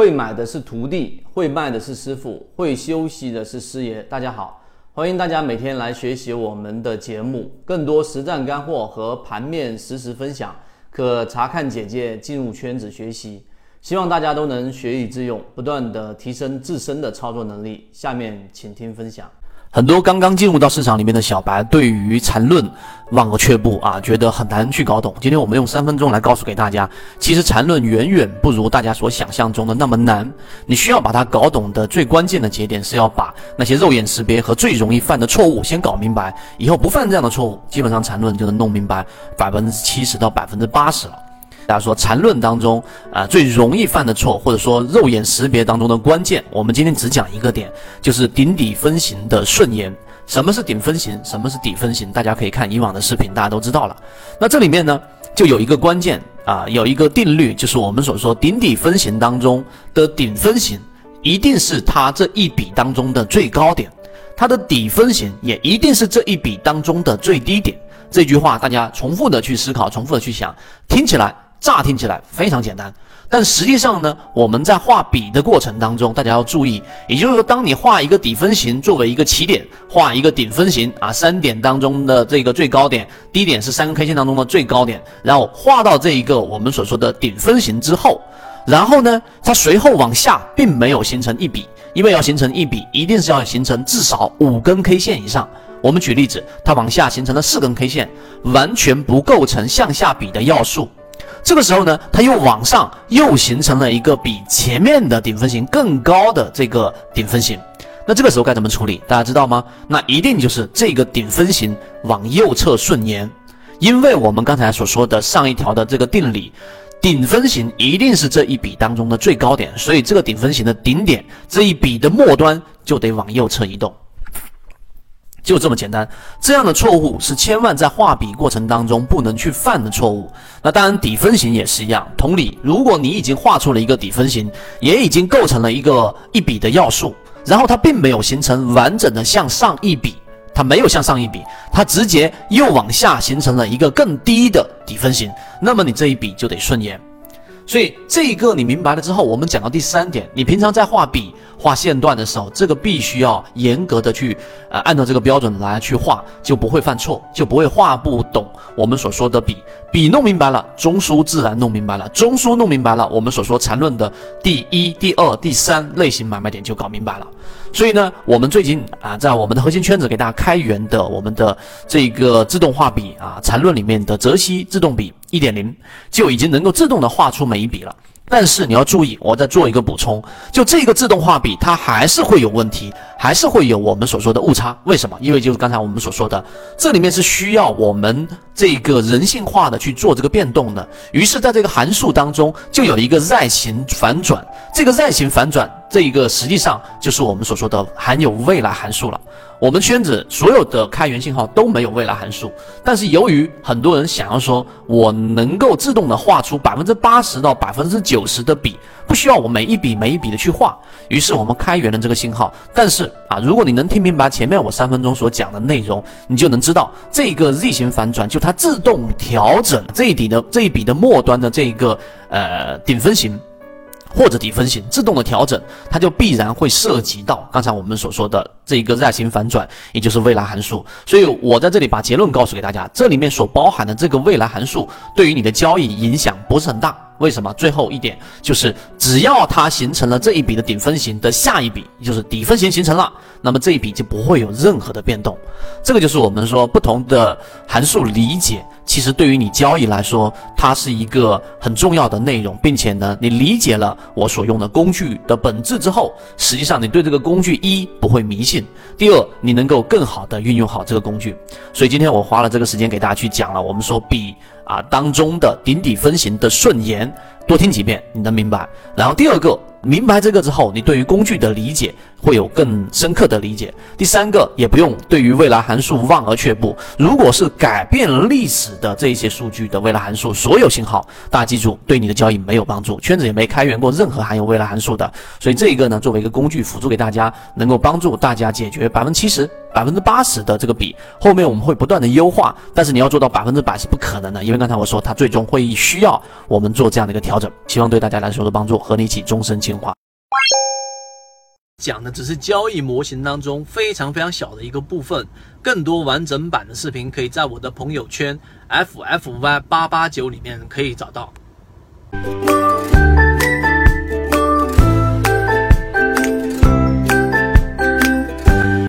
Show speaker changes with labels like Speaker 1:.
Speaker 1: 会买的是徒弟，会卖的是师傅，会休息的是师爷。大家好，欢迎大家每天来学习我们的节目，更多实战干货和盘面实时分享，可查看简介进入圈子学习。希望大家都能学以致用，不断的提升自身的操作能力。下面请听分享。
Speaker 2: 很多刚刚进入到市场里面的小白，对于缠论望而却步啊，觉得很难去搞懂。今天我们用三分钟来告诉给大家，其实缠论远远不如大家所想象中的那么难。你需要把它搞懂的最关键的节点，是要把那些肉眼识别和最容易犯的错误先搞明白，以后不犯这样的错误，基本上缠论就能弄明白百分之七十到百分之八十了。大家说缠论当中啊最容易犯的错，或者说肉眼识别当中的关键，我们今天只讲一个点，就是顶底分型的顺延。什么是顶分型？什么是底分型？大家可以看以往的视频，大家都知道了。那这里面呢，就有一个关键啊，有一个定律，就是我们所说顶底分型当中的顶分型，一定是它这一笔当中的最高点，它的底分型也一定是这一笔当中的最低点。这句话大家重复的去思考，重复的去想，听起来。乍听起来非常简单，但实际上呢，我们在画笔的过程当中，大家要注意，也就是说，当你画一个底分型作为一个起点，画一个顶分型啊，三点当中的这个最高点，低点是三根 K 线当中的最高点，然后画到这一个我们所说的顶分型之后，然后呢，它随后往下并没有形成一笔，因为要形成一笔，一定是要形成至少五根 K 线以上。我们举例子，它往下形成了四根 K 线，完全不构成向下笔的要素。这个时候呢，它又往上又形成了一个比前面的顶分型更高的这个顶分型，那这个时候该怎么处理？大家知道吗？那一定就是这个顶分型往右侧顺延，因为我们刚才所说的上一条的这个定理，顶分型一定是这一笔当中的最高点，所以这个顶分型的顶点这一笔的末端就得往右侧移动。就这么简单，这样的错误是千万在画笔过程当中不能去犯的错误。那当然，底分型也是一样。同理，如果你已经画出了一个底分型，也已经构成了一个一笔的要素，然后它并没有形成完整的向上一笔，它没有向上一笔，它直接又往下形成了一个更低的底分型，那么你这一笔就得顺延。所以这个你明白了之后，我们讲到第三点，你平常在画笔、画线段的时候，这个必须要严格的去，呃，按照这个标准来去画，就不会犯错，就不会画不懂我们所说的笔。笔弄明白了，中枢自然弄明白了，中枢弄明白了，我们所说缠论的第一、第二、第三类型买卖点就搞明白了。所以呢，我们最近啊，在我们的核心圈子给大家开源的我们的这个自动画笔啊，缠论里面的泽西自动笔一点零，就已经能够自动的画出每一笔了。但是你要注意，我再做一个补充，就这个自动画笔，它还是会有问题，还是会有我们所说的误差。为什么？因为就是刚才我们所说的，这里面是需要我们这个人性化的去做这个变动的。于是，在这个函数当中，就有一个 Z 型反转。这个 Z 型反转，这一个实际上就是我们所说的含有未来函数了。我们圈子所有的开源信号都没有未来函数，但是由于很多人想要说，我能够自动的画出百分之八十到百分之九十的笔，不需要我每一笔每一笔的去画，于是我们开源了这个信号。但是啊，如果你能听明白前面我三分钟所讲的内容，你就能知道这个 Z 型反转就它自动调整这一笔的这一笔的末端的这个呃顶分型。或者底分型自动的调整，它就必然会涉及到刚才我们所说的这一个 Z 型反转，也就是未来函数。所以我在这里把结论告诉给大家，这里面所包含的这个未来函数对于你的交易影响不是很大。为什么？最后一点就是，只要它形成了这一笔的顶分型的下一笔，就是底分型形成了，那么这一笔就不会有任何的变动。这个就是我们说不同的函数理解。其实对于你交易来说，它是一个很重要的内容，并且呢，你理解了我所用的工具的本质之后，实际上你对这个工具一不会迷信，第二你能够更好的运用好这个工具。所以今天我花了这个时间给大家去讲了，我们说比啊当中的顶底分型的顺延，多听几遍你能明白。然后第二个。明白这个之后，你对于工具的理解会有更深刻的理解。第三个，也不用对于未来函数望而却步。如果是改变历史的这些数据的未来函数，所有信号，大家记住，对你的交易没有帮助。圈子也没开源过任何含有未来函数的，所以这一个呢，作为一个工具辅助给大家，能够帮助大家解决百分之七十百分之八十的这个比，后面我们会不断的优化，但是你要做到百分之百是不可能的，因为刚才我说它最终会需要我们做这样的一个调整，希望对大家来说的帮助，和你一起终身进化。讲的只是交易模型当中非常非常小的一个部分，更多完整版的视频可以在我的朋友圈 ffy 八八九里面可以找到。